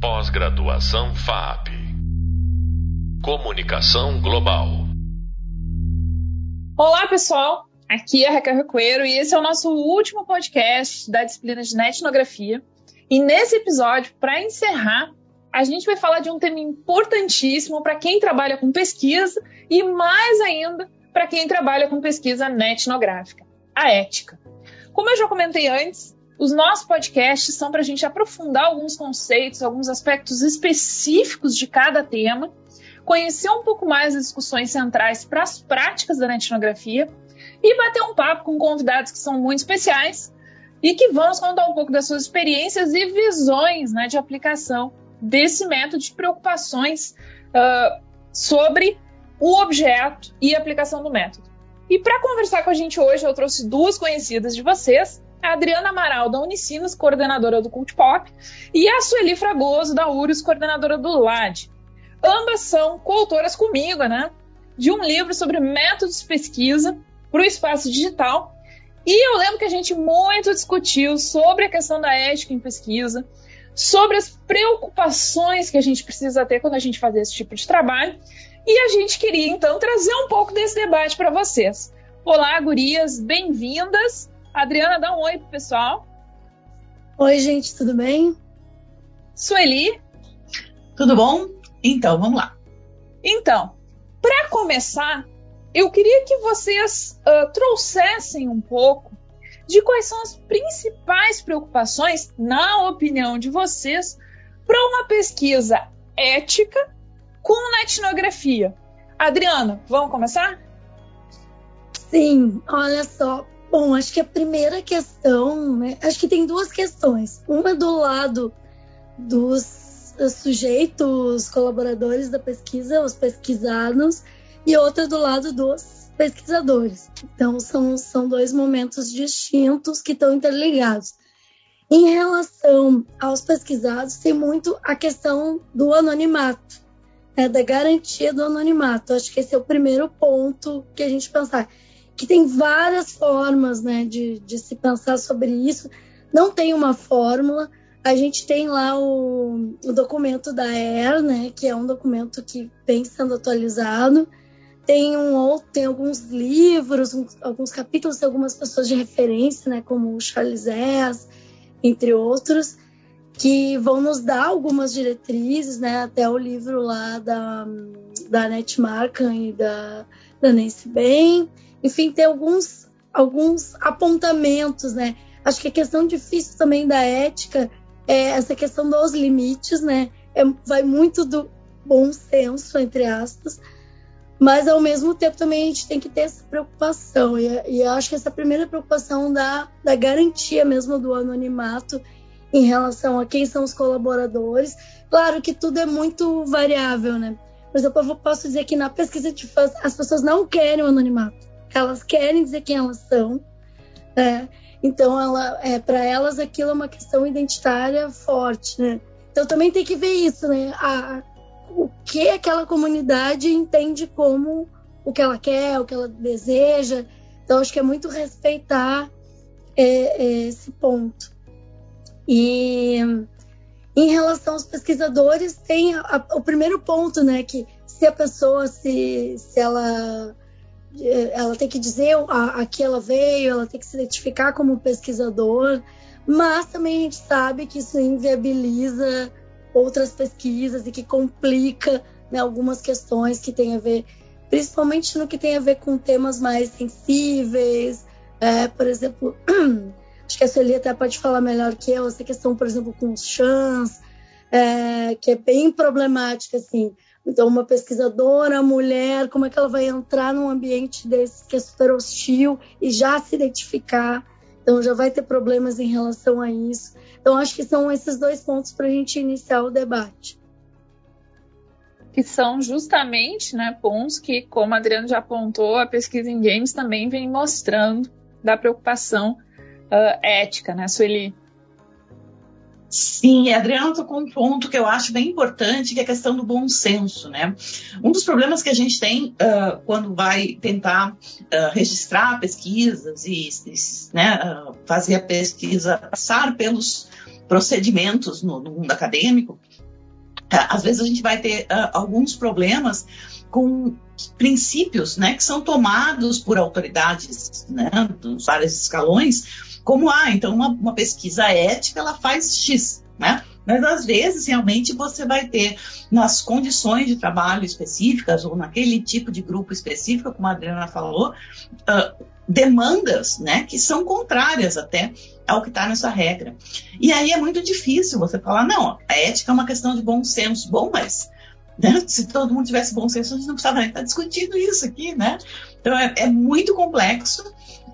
Pós-graduação FAP. Comunicação Global. Olá, pessoal. Aqui é Raquel Recoeiro e esse é o nosso último podcast da disciplina de etnografia. E nesse episódio, para encerrar, a gente vai falar de um tema importantíssimo para quem trabalha com pesquisa e mais ainda para quem trabalha com pesquisa etnográfica, a ética. Como eu já comentei antes, os nossos podcasts são para a gente aprofundar alguns conceitos, alguns aspectos específicos de cada tema, conhecer um pouco mais as discussões centrais para as práticas da etnografia e bater um papo com convidados que são muito especiais e que vão nos contar um pouco das suas experiências e visões né, de aplicação desse método de preocupações uh, sobre o objeto e a aplicação do método. E para conversar com a gente hoje, eu trouxe duas conhecidas de vocês, a Adriana Amaral, da Unicinos, coordenadora do Cult Pop, e a Sueli Fragoso, da URUS, coordenadora do LAD. Ambas são coautoras comigo, né, de um livro sobre métodos de pesquisa para o espaço digital. E eu lembro que a gente muito discutiu sobre a questão da ética em pesquisa, sobre as preocupações que a gente precisa ter quando a gente faz esse tipo de trabalho. E a gente queria então trazer um pouco desse debate para vocês. Olá, gurias, bem-vindas. Adriana, dá um oi pro pessoal. Oi, gente, tudo bem? Sueli. Tudo bom? Então, vamos lá. Então, para começar, eu queria que vocês uh, trouxessem um pouco de quais são as principais preocupações, na opinião de vocês, para uma pesquisa ética com etnografia. Adriana, vamos começar? Sim, olha só. Bom, acho que a primeira questão, né? Acho que tem duas questões. Uma do lado dos sujeitos, colaboradores da pesquisa, os pesquisados, e outra do lado dos pesquisadores. Então, são, são dois momentos distintos que estão interligados. Em relação aos pesquisados, tem muito a questão do anonimato, né, da garantia do anonimato. Acho que esse é o primeiro ponto que a gente pensar. Que tem várias formas né, de, de se pensar sobre isso. Não tem uma fórmula. A gente tem lá o, o documento da ER, né, que é um documento que vem sendo atualizado tem, um, tem alguns livros, um, alguns capítulos de algumas pessoas de referência, né, como o Charles Ess, entre outros, que vão nos dar algumas diretrizes, né, até o livro lá da, da Annette e da, da Nancy Bain. Enfim, tem alguns, alguns apontamentos, né. Acho que a questão difícil também da ética é essa questão dos limites, né, é, vai muito do bom senso, entre aspas, mas ao mesmo tempo também a gente tem que ter essa preocupação e, e eu acho que essa primeira preocupação da, da garantia mesmo do anonimato em relação a quem são os colaboradores. Claro que tudo é muito variável, né? Mas eu posso dizer que na pesquisa de fãs as pessoas não querem o anonimato, elas querem dizer quem elas são. Né? Então, ela, é, para elas aquilo é uma questão identitária forte, né? Então também tem que ver isso, né? A, o que aquela comunidade entende como o que ela quer, o que ela deseja. Então, acho que é muito respeitar é, é, esse ponto. E em relação aos pesquisadores, tem a, a, o primeiro ponto, né, que se a pessoa, se, se ela, ela tem que dizer a, a que ela veio, ela tem que se identificar como pesquisador, mas também a gente sabe que isso inviabiliza outras pesquisas e que complica né, algumas questões que têm a ver, principalmente no que tem a ver com temas mais sensíveis, é, por exemplo, acho que a Sueli até pode falar melhor que eu, essa questão, por exemplo, com os chans, é, que é bem problemática, assim. Então, uma pesquisadora, mulher, como é que ela vai entrar num ambiente desse que é super hostil e já se identificar? Então, já vai ter problemas em relação a isso. Então, acho que são esses dois pontos para a gente iniciar o debate. Que são justamente né, pontos que, como a Adriano já apontou, a pesquisa em games também vem mostrando da preocupação uh, ética, né, Sueli? Sim, a Adriana tocou um ponto que eu acho bem importante, que é a questão do bom senso, né? Um dos problemas que a gente tem uh, quando vai tentar uh, registrar pesquisas e, e né, uh, fazer a pesquisa passar pelos procedimentos no, no, mundo acadêmico às vezes a gente vai ter uh, alguns problemas com princípios né, que são tomados por autoridades né, dos vários escalões, como, ah, então uma, uma pesquisa ética ela faz X, né? Mas às vezes realmente você vai ter nas condições de trabalho específicas ou naquele tipo de grupo específico, como a Adriana falou, uh, demandas né, que são contrárias até ao que está nessa regra. E aí é muito difícil você falar, não, a ética é uma questão de bom senso. Bom, mas né, se todo mundo tivesse bom senso, a gente não precisava estar discutindo isso aqui, né? Então é, é muito complexo.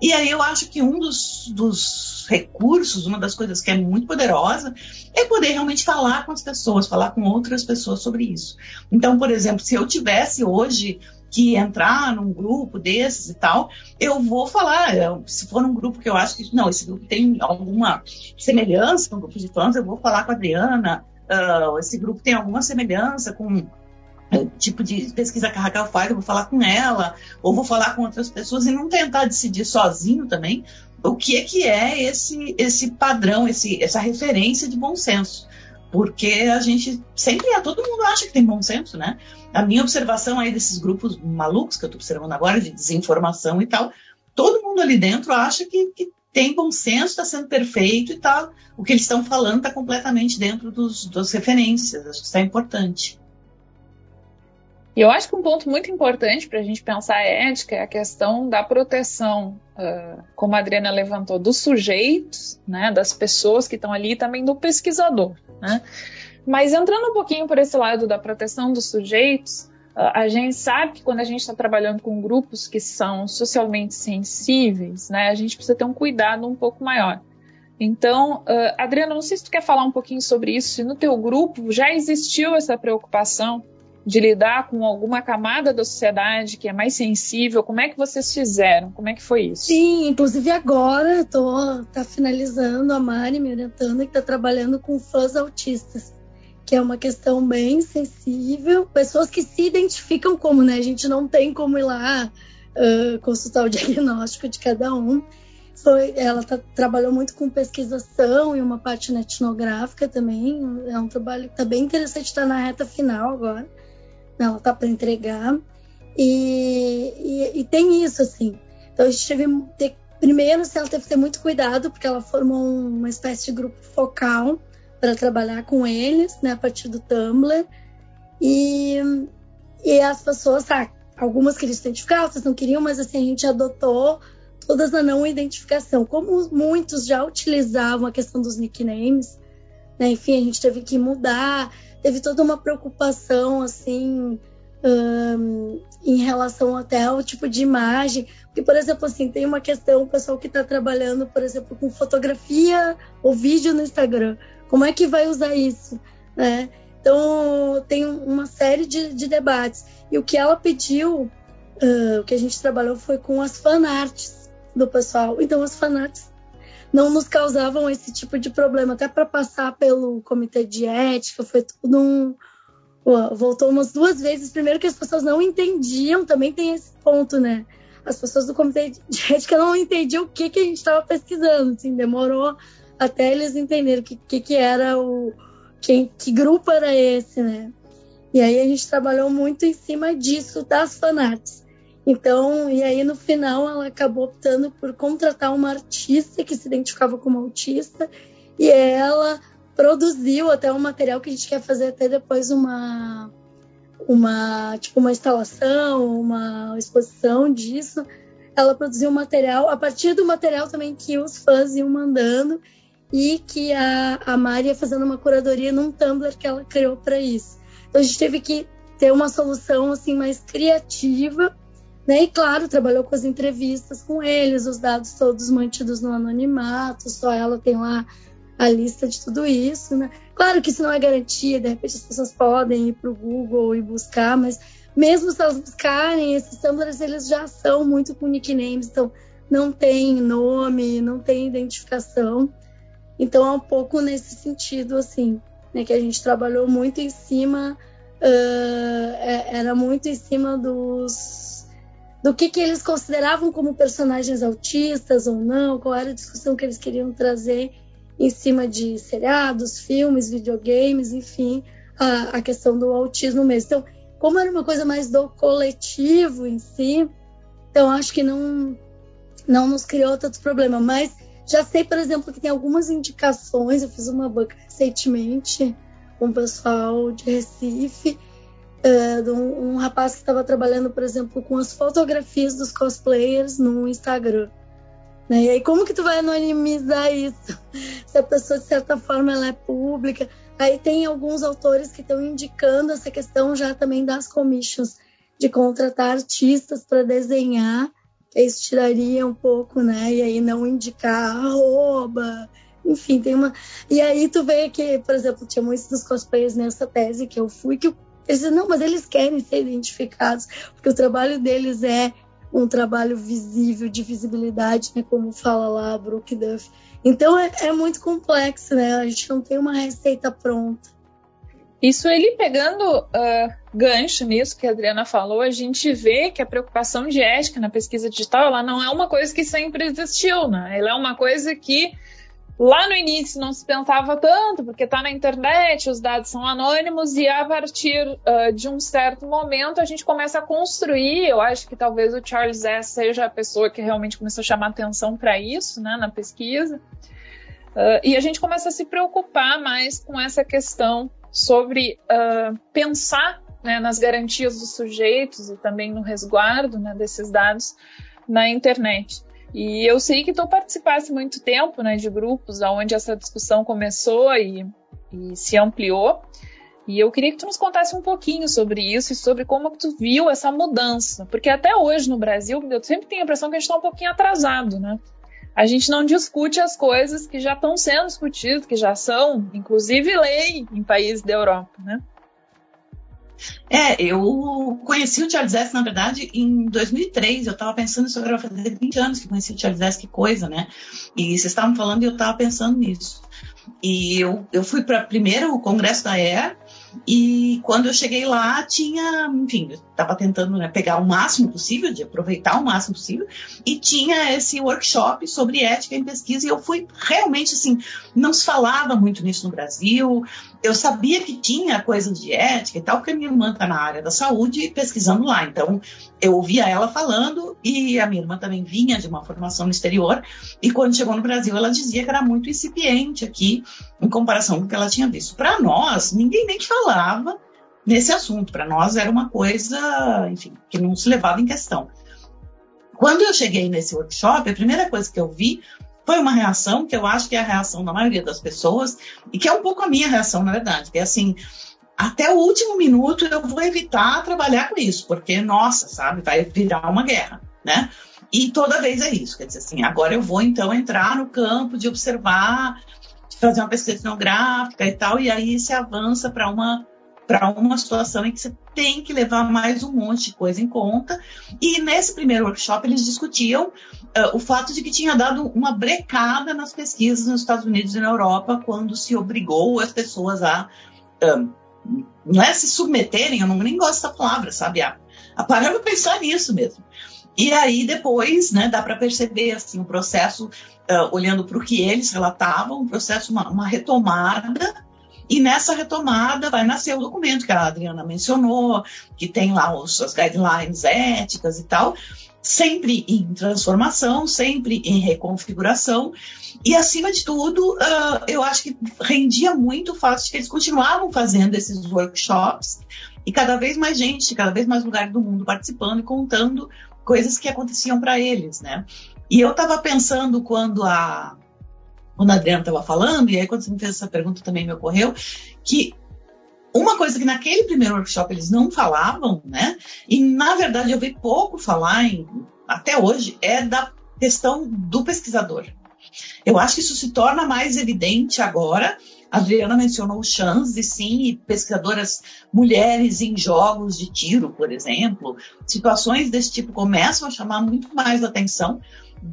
E aí eu acho que um dos, dos recursos, uma das coisas que é muito poderosa, é poder realmente falar com as pessoas, falar com outras pessoas sobre isso. Então, por exemplo, se eu tivesse hoje que entrar num grupo desses e tal, eu vou falar, se for um grupo que eu acho que, não, esse grupo tem alguma semelhança com o grupo de fãs, eu vou falar com a Adriana, uh, esse grupo tem alguma semelhança com o tipo de pesquisa que a Raquel faz, eu vou falar com ela, ou vou falar com outras pessoas e não tentar decidir sozinho também? O que é que é esse, esse padrão, esse, essa referência de bom senso? Porque a gente sempre todo mundo acha que tem bom senso, né? A minha observação aí desses grupos malucos que eu estou observando agora, de desinformação e tal, todo mundo ali dentro acha que, que tem bom senso, está sendo perfeito e tal. O que eles estão falando está completamente dentro dos, das referências, acho que isso é importante. E eu acho que um ponto muito importante para a gente pensar a ética é a questão da proteção, uh, como a Adriana levantou, dos sujeitos, né, das pessoas que estão ali e também do pesquisador. Né? Mas entrando um pouquinho por esse lado da proteção dos sujeitos, a gente sabe que quando a gente está trabalhando com grupos que são socialmente sensíveis, né, a gente precisa ter um cuidado um pouco maior. Então, uh, Adriana, não sei se tu quer falar um pouquinho sobre isso, se no teu grupo já existiu essa preocupação de lidar com alguma camada da sociedade que é mais sensível? Como é que vocês fizeram? Como é que foi isso? Sim, inclusive agora tô tá finalizando a Mari me orientando que está trabalhando com fãs autistas, que é uma questão bem sensível, pessoas que se identificam como, né? A gente não tem como ir lá uh, consultar o diagnóstico de cada um. Foi, ela tá, trabalhou muito com pesquisação e uma parte etnográfica também. É um trabalho que está bem interessante, está na reta final agora ela tá para entregar. E, e, e, tem isso, assim. Então a gente teve ter, primeiro assim, ela teve que ter muito cuidado, porque ela formou uma espécie de grupo focal para trabalhar com eles, né, a partir do Tumblr. E, e as pessoas, tá, algumas queriam se identificar, outras não queriam, mas assim, a gente adotou todas a não identificação. Como muitos já utilizavam a questão dos nicknames, né, enfim, a gente teve que mudar teve toda uma preocupação assim um, em relação até ao tipo de imagem. Porque, por exemplo, assim, tem uma questão, o pessoal que está trabalhando, por exemplo, com fotografia ou vídeo no Instagram. Como é que vai usar isso? Né? Então, tem uma série de, de debates. E o que ela pediu, uh, o que a gente trabalhou foi com as fanarts do pessoal. Então, as fanarts não nos causavam esse tipo de problema. Até para passar pelo comitê de ética, foi tudo um. Voltou umas duas vezes. Primeiro, que as pessoas não entendiam, também tem esse ponto, né? As pessoas do comitê de ética não entendiam o que, que a gente estava pesquisando. Assim, demorou até eles entenderem o que, que, que era o. Que, que grupo era esse, né? E aí a gente trabalhou muito em cima disso, das fanarts. Então, e aí no final ela acabou optando por contratar uma artista que se identificava como autista e ela produziu até um material que a gente quer fazer até depois uma uma tipo uma instalação, uma exposição disso. Ela produziu um material a partir do material também que os fãs iam mandando e que a, a Mari ia fazendo uma curadoria num Tumblr que ela criou para isso. Então a gente teve que ter uma solução assim mais criativa né? E claro, trabalhou com as entrevistas com eles, os dados todos mantidos no anonimato, só ela tem lá a lista de tudo isso, né? Claro que isso não é garantia, de repente as pessoas podem ir para o Google e buscar, mas mesmo se elas buscarem, esses tumblers eles já são muito com nicknames, então não tem nome, não tem identificação. Então é um pouco nesse sentido, assim, né, que a gente trabalhou muito em cima, uh, era muito em cima dos do que, que eles consideravam como personagens autistas ou não, qual era a discussão que eles queriam trazer em cima de seriados, filmes, videogames, enfim, a, a questão do autismo mesmo. Então, como era uma coisa mais do coletivo em si, então acho que não, não nos criou tanto problema. Mas já sei, por exemplo, que tem algumas indicações. Eu fiz uma banca recentemente com o pessoal de Recife, uh, de um, um rapaz que estava trabalhando, por exemplo, com as fotografias dos cosplayers no Instagram. Né? E aí, como que tu vai anonimizar isso? Se a pessoa, de certa forma, ela é pública. Aí tem alguns autores que estão indicando essa questão já também das commissions, de contratar artistas para desenhar. Isso tiraria um pouco, né? E aí não indicar arroba, enfim, tem uma. E aí tu vê que, por exemplo, tinha muitos dos cosplayers nessa tese que eu fui, que eles dizem, não, mas eles querem ser identificados, porque o trabalho deles é um trabalho visível, de visibilidade, né? Como fala lá a Brooke Duff. Então é, é muito complexo, né? A gente não tem uma receita pronta. Isso ele pegando uh, gancho nisso que a Adriana falou, a gente vê que a preocupação de ética na pesquisa digital ela não é uma coisa que sempre existiu, né? Ela é uma coisa que Lá no início não se pensava tanto, porque está na internet, os dados são anônimos, e a partir uh, de um certo momento a gente começa a construir. Eu acho que talvez o Charles S. seja a pessoa que realmente começou a chamar atenção para isso né, na pesquisa. Uh, e a gente começa a se preocupar mais com essa questão sobre uh, pensar né, nas garantias dos sujeitos e também no resguardo né, desses dados na internet. E eu sei que tu participasse muito tempo né, de grupos onde essa discussão começou e, e, se ampliou. E eu queria que tu nos contasse um pouquinho sobre isso e sobre como tu viu essa mudança. Porque até hoje no Brasil, eu sempre tenho a impressão que a gente está um pouquinho atrasado, né? A gente não discute as coisas que já estão sendo discutidas, que já são, inclusive, lei em países da Europa, né? É, eu conheci o Charles S, na verdade, em 2003. Eu estava pensando agora, fazer 20 anos que conheci o Charles S, que coisa, né? E vocês estavam falando e eu estava pensando nisso. E eu, eu fui para primeiro o congresso da ER, e quando eu cheguei lá, tinha, enfim, estava tentando né, pegar o máximo possível, de aproveitar o máximo possível, e tinha esse workshop sobre ética em pesquisa, e eu fui realmente assim, não se falava muito nisso no Brasil, eu sabia que tinha coisas de ética e tal, porque minha irmã está na área da saúde pesquisando lá, então eu ouvia ela falando, e a minha irmã também vinha de uma formação no exterior, e quando chegou no Brasil, ela dizia que era muito incipiente aqui, em comparação com o que ela tinha visto. Para nós, ninguém nem falava nesse assunto. Para nós era uma coisa, enfim, que não se levava em questão. Quando eu cheguei nesse workshop, a primeira coisa que eu vi foi uma reação que eu acho que é a reação da maioria das pessoas e que é um pouco a minha reação, na verdade, que é assim, até o último minuto eu vou evitar trabalhar com isso, porque, nossa, sabe, vai virar uma guerra, né? E toda vez é isso, quer dizer assim, agora eu vou então entrar no campo de observar, de fazer uma pesquisa etnográfica e tal, e aí se avança para uma para uma situação em que você tem que levar mais um monte de coisa em conta. E nesse primeiro workshop eles discutiam uh, o fato de que tinha dado uma brecada nas pesquisas nos Estados Unidos e na Europa quando se obrigou as pessoas a uh, não é se submeterem, eu não nem gosto dessa palavra, sabe? A, a parar para pensar nisso mesmo. E aí depois, né, dá para perceber assim o processo uh, olhando para o que eles relatavam, um processo uma, uma retomada e nessa retomada vai nascer o documento que a Adriana mencionou, que tem lá os, as guidelines éticas e tal, sempre em transformação, sempre em reconfiguração. E, acima de tudo, uh, eu acho que rendia muito o fato de que eles continuavam fazendo esses workshops e cada vez mais gente, cada vez mais lugares do mundo participando e contando coisas que aconteciam para eles, né? E eu estava pensando quando a quando a Adriana estava falando, e aí quando você me fez essa pergunta também me ocorreu, que uma coisa que naquele primeiro workshop eles não falavam, né? E na verdade eu vi pouco falar em, até hoje, é da questão do pesquisador. Eu acho que isso se torna mais evidente agora. A Adriana mencionou chans e sim, pesquisadoras mulheres em jogos de tiro, por exemplo. Situações desse tipo começam a chamar muito mais atenção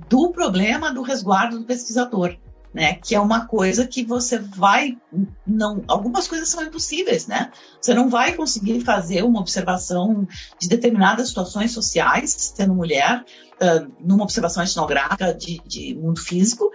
do problema do resguardo do pesquisador né? Que é uma coisa que você vai não, algumas coisas são impossíveis, né? Você não vai conseguir fazer uma observação de determinadas situações sociais, sendo mulher, uh, numa observação etnográfica de, de mundo físico,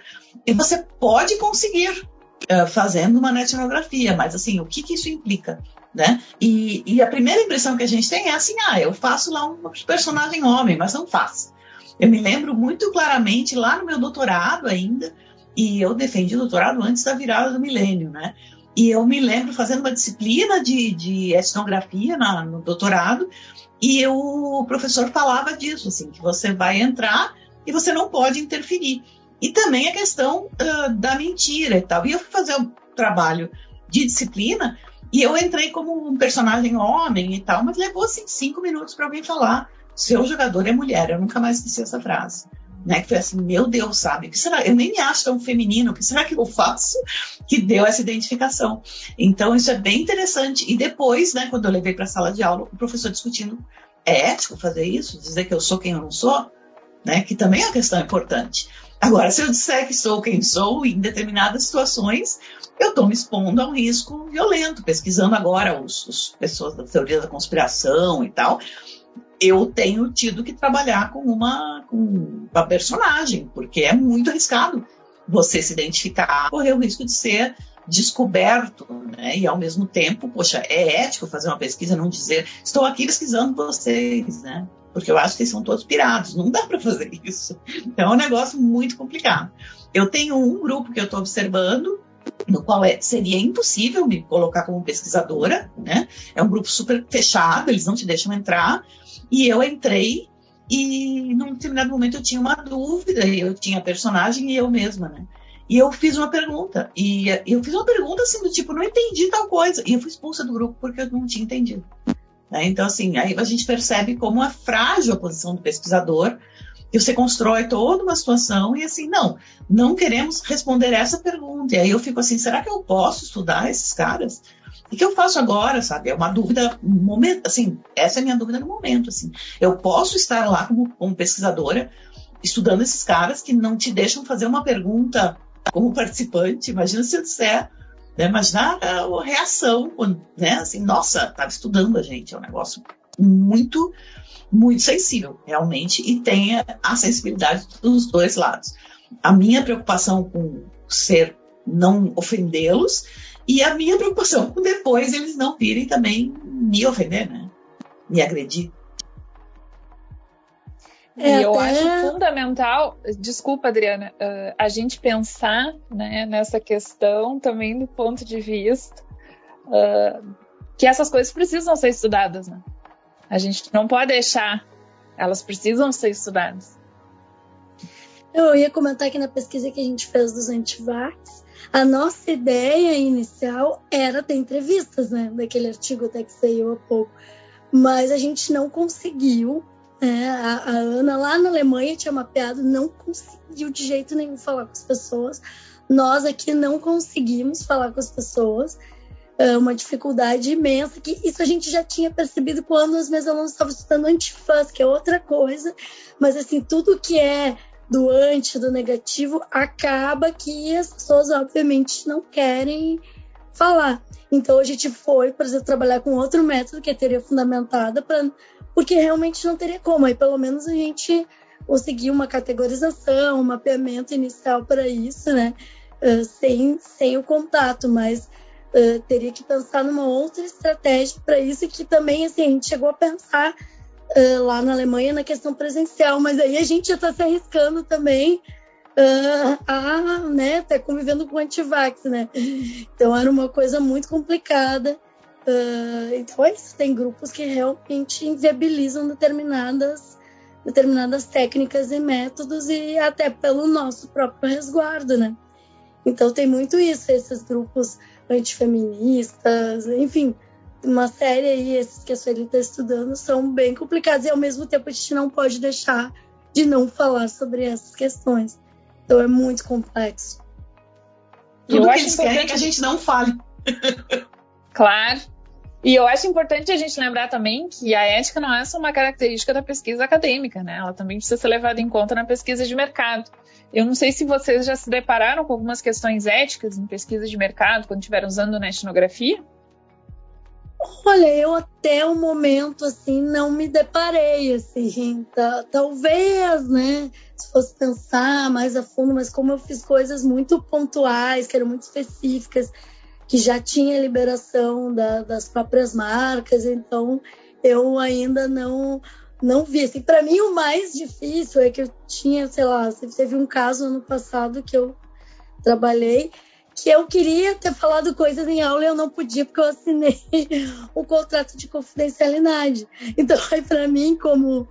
e você pode conseguir uh, fazendo uma etnografia, mas assim, o que, que isso implica? Né? E, e, a primeira impressão que a gente tem é assim, ah, eu faço lá um personagem homem, mas não faço. Eu me lembro muito claramente lá no meu doutorado ainda, e eu defendi doutorado antes da virada do milênio, né? E eu me lembro fazendo uma disciplina de, de etnografia na, no doutorado, e eu, o professor falava disso, assim, que você vai entrar e você não pode interferir. E também a questão uh, da mentira e tal. E eu fui fazer um trabalho de disciplina e eu entrei como um personagem homem e tal, mas levou assim cinco minutos para alguém falar: seu jogador é mulher. Eu nunca mais esqueci essa frase. Né, que foi assim, meu Deus, sabe? Que será? Eu nem me acho tão feminino, o que será que eu faço que deu essa identificação? Então, isso é bem interessante. E depois, né, quando eu levei para a sala de aula, o professor discutindo: é ético fazer isso? Dizer que eu sou quem eu não sou? Né, que também é uma questão importante. Agora, se eu disser que sou quem sou em determinadas situações, eu estou me expondo a um risco violento. Pesquisando agora os, os pessoas da teoria da conspiração e tal, eu tenho tido que trabalhar com uma, com uma personagem, porque é muito arriscado você se identificar, correr o risco de ser descoberto, né? E ao mesmo tempo, poxa, é ético fazer uma pesquisa, não dizer, estou aqui pesquisando vocês, né? porque eu acho que são todos pirados, não dá para fazer isso. Então é um negócio muito complicado. Eu tenho um grupo que eu estou observando, no qual é, seria impossível me colocar como pesquisadora, né? É um grupo super fechado, eles não te deixam entrar. E eu entrei e num determinado momento eu tinha uma dúvida, eu tinha personagem e eu mesma, né? E eu fiz uma pergunta. E eu fiz uma pergunta assim do tipo, não entendi tal coisa. E eu fui expulsa do grupo porque eu não tinha entendido. Né? Então, assim, aí a gente percebe como é frágil a posição do pesquisador, e você constrói toda uma situação e assim, não, não queremos responder essa pergunta. E aí eu fico assim, será que eu posso estudar esses caras? O que eu faço agora, sabe? É uma dúvida, momento, assim, essa é a minha dúvida no momento, assim. Eu posso estar lá como, como pesquisadora, estudando esses caras que não te deixam fazer uma pergunta como participante. Imagina se eu disser, né? Imaginar a reação, né? Assim, nossa, estava estudando a gente, é um negócio muito, muito sensível, realmente, e tem a sensibilidade dos dois lados. A minha preocupação com ser não ofendê-los e a minha preocupação com depois eles não virem também me ofender, né? Me agredir. É, e eu até... acho fundamental, desculpa, Adriana, uh, a gente pensar né, nessa questão também do ponto de vista uh, que essas coisas precisam ser estudadas. Né? A gente não pode deixar, elas precisam ser estudadas. Eu ia comentar que na pesquisa que a gente fez dos antivax, a nossa ideia inicial era ter entrevistas, né? Daquele artigo até que saiu há pouco. Mas a gente não conseguiu é, a, a, Ana lá na Alemanha tinha mapeado, não conseguiu de jeito nenhum falar com as pessoas. Nós aqui não conseguimos falar com as pessoas. É uma dificuldade imensa, que isso a gente já tinha percebido quando os meus alunos estavam estudando antifãs, que é outra coisa. Mas assim, tudo que é do anti, do negativo, acaba que as pessoas obviamente não querem falar. Então a gente foi, por exemplo, trabalhar com outro método que é teoria fundamentada para porque realmente não teria como. Aí pelo menos a gente conseguiu uma categorização, um mapeamento inicial para isso, né? Uh, sem, sem o contato, mas uh, teria que pensar numa outra estratégia para isso que também assim, a gente chegou a pensar uh, lá na Alemanha na questão presencial, mas aí a gente já está se arriscando também a né, tá convivendo com antivax, né? Então era uma coisa muito complicada. Uh, então é isso, tem grupos que realmente inviabilizam determinadas, determinadas técnicas e métodos e até pelo nosso próprio resguardo, né? Então tem muito isso, esses grupos antifeministas, enfim, uma série aí, esses que a Sueli está estudando, são bem complicados e ao mesmo tempo a gente não pode deixar de não falar sobre essas questões. Então é muito complexo. Tudo Eu que eles querem que a gente não fale. Claro. E eu acho importante a gente lembrar também que a ética não é só uma característica da pesquisa acadêmica, né? Ela também precisa ser levada em conta na pesquisa de mercado. Eu não sei se vocês já se depararam com algumas questões éticas em pesquisa de mercado quando estiveram usando na etnografia. Olha, eu até o momento assim não me deparei assim, tá, talvez, né? Se fosse pensar mais a fundo, mas como eu fiz coisas muito pontuais, que eram muito específicas, que já tinha liberação da, das próprias marcas, então eu ainda não não vi. Assim, para mim o mais difícil é que eu tinha, sei lá, teve um caso ano passado que eu trabalhei que eu queria ter falado coisas em aula e eu não podia porque eu assinei um contrato de confidencialidade. Então, aí para mim, como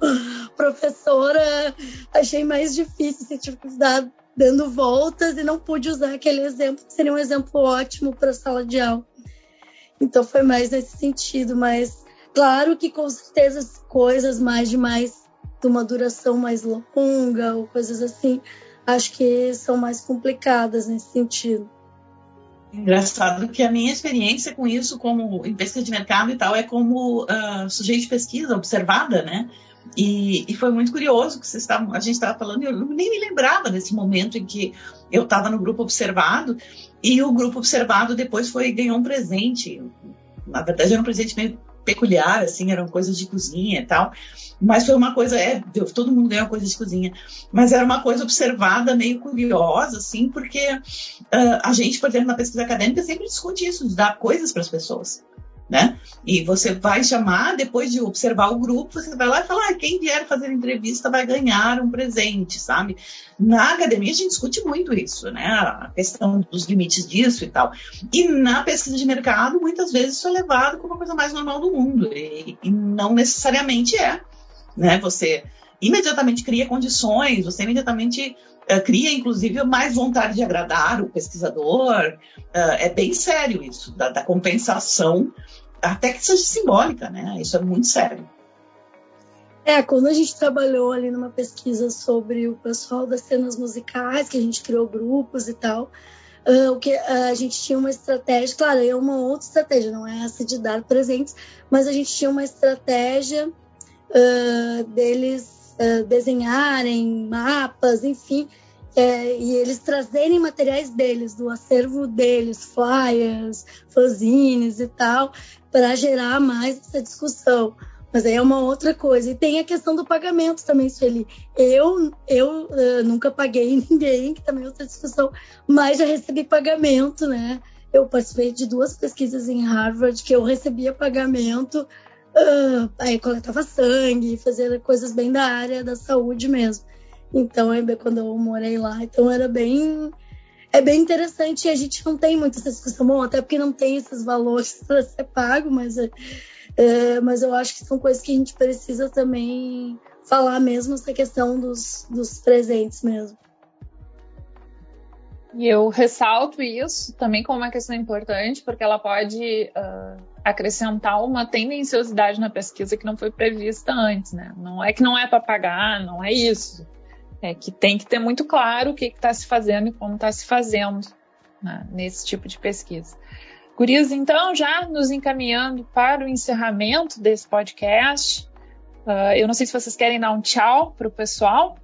professora, achei mais difícil, assim, tive que dar dando voltas e não pude usar aquele exemplo, que seria um exemplo ótimo para sala de aula. Então, foi mais nesse sentido, mas claro que com certeza coisas mais de mais de uma duração mais longa ou coisas assim, acho que são mais complicadas nesse sentido. Engraçado que a minha experiência com isso, como em pesquisa de mercado e tal, é como uh, sujeito de pesquisa observada, né? E, e foi muito curioso que vocês estavam, a gente estava falando, eu nem me lembrava desse momento em que eu estava no grupo observado e o grupo observado depois foi ganhou um presente. Na verdade, era um presente meio peculiar, assim, eram coisas de cozinha e tal. Mas foi uma coisa, é, todo mundo ganhou coisa de cozinha. Mas era uma coisa observada, meio curiosa, assim, porque uh, a gente, por exemplo, na pesquisa acadêmica sempre discute isso, de dar coisas para as pessoas né? E você vai chamar, depois de observar o grupo, você vai lá e falar, ah, quem vier fazer entrevista vai ganhar um presente, sabe? Na academia a gente discute muito isso, né? A questão dos limites disso e tal. E na pesquisa de mercado, muitas vezes isso é levado como a coisa mais normal do mundo. E, e não necessariamente é, né? Você imediatamente cria condições, você imediatamente uh, cria, inclusive, mais vontade de agradar o pesquisador. Uh, é bem sério isso, da, da compensação até que seja simbólica, né? Isso é muito sério. É, quando a gente trabalhou ali numa pesquisa sobre o pessoal das cenas musicais, que a gente criou grupos e tal, uh, o que uh, a gente tinha uma estratégia, claro, é uma outra estratégia, não é essa de dar presentes, mas a gente tinha uma estratégia uh, deles desenharem mapas, enfim, é, e eles trazerem materiais deles, do acervo deles, flyers, fanzines e tal, para gerar mais essa discussão. Mas aí é uma outra coisa. E tem a questão do pagamento também, Sueli. Eu, eu uh, nunca paguei ninguém, que também é outra discussão, mas já recebi pagamento, né? Eu participei de duas pesquisas em Harvard que eu recebia pagamento, uh, aí coletava sangue, fazia coisas bem da área da saúde mesmo. Então, quando eu morei lá, então era bem é bem interessante e a gente não tem muito essa discussão, bom, até porque não tem esses valores para ser pago, mas, é, é, mas eu acho que são coisas que a gente precisa também falar mesmo essa questão dos, dos presentes mesmo. E eu ressalto isso também como uma questão importante, porque ela pode uh, acrescentar uma tendenciosidade na pesquisa que não foi prevista antes, né? Não é que não é para pagar, não é isso. É que tem que ter muito claro o que está se fazendo e como está se fazendo né, nesse tipo de pesquisa. Gurias, então, já nos encaminhando para o encerramento desse podcast, uh, eu não sei se vocês querem dar um tchau para o pessoal.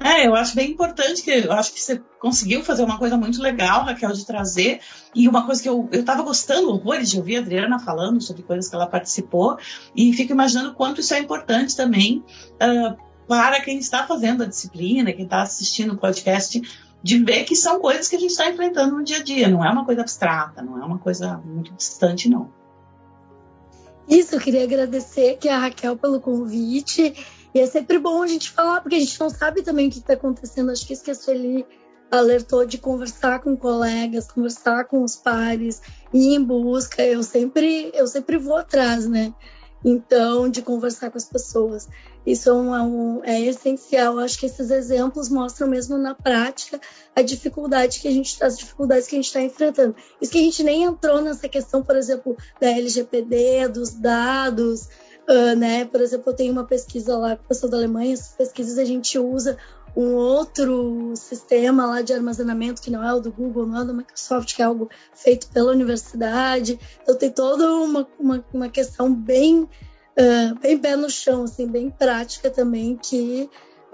É, eu acho bem importante que eu acho que você conseguiu fazer uma coisa muito legal, Raquel, de trazer. E uma coisa que eu estava gostando horrores de ouvir a Adriana falando sobre coisas que ela participou, e fico imaginando quanto isso é importante também uh, para quem está fazendo a disciplina, quem está assistindo o podcast, de ver que são coisas que a gente está enfrentando no dia a dia. Não é uma coisa abstrata, não é uma coisa muito distante, não. Isso, eu queria agradecer aqui a Raquel pelo convite e é sempre bom a gente falar, porque a gente não sabe também o que está acontecendo. Acho que isso que a Sueli alertou de conversar com colegas, conversar com os pares, ir em busca. Eu sempre, eu sempre vou atrás, né? Então, de conversar com as pessoas. Isso é, um, é essencial. Acho que esses exemplos mostram mesmo na prática a dificuldade que a gente, as dificuldades que a gente está enfrentando. Isso que a gente nem entrou nessa questão, por exemplo, da LGPD, dos dados, Uh, né? Por exemplo, eu tenho uma pesquisa lá com o da Alemanha, essas pesquisas a gente usa um outro sistema lá de armazenamento que não é o do Google, não é o da Microsoft, que é algo feito pela universidade. Então tem toda uma, uma, uma questão bem, uh, bem pé no chão, assim, bem prática também, que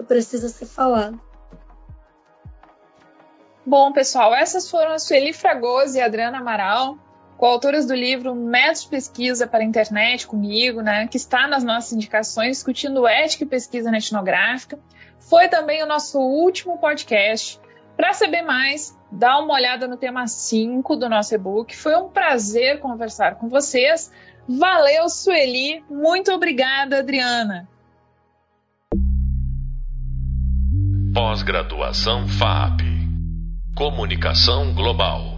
precisa ser falada. Bom, pessoal, essas foram a Sueli Fragoso e a Adriana Amaral coautoras do livro Métodos de Pesquisa para a Internet comigo, né, que está nas nossas indicações, discutindo ética e pesquisa na etnográfica. Foi também o nosso último podcast. Para saber mais, dá uma olhada no tema 5 do nosso e-book. Foi um prazer conversar com vocês. Valeu, Sueli. Muito obrigada, Adriana. Pós-graduação FAP. Comunicação Global.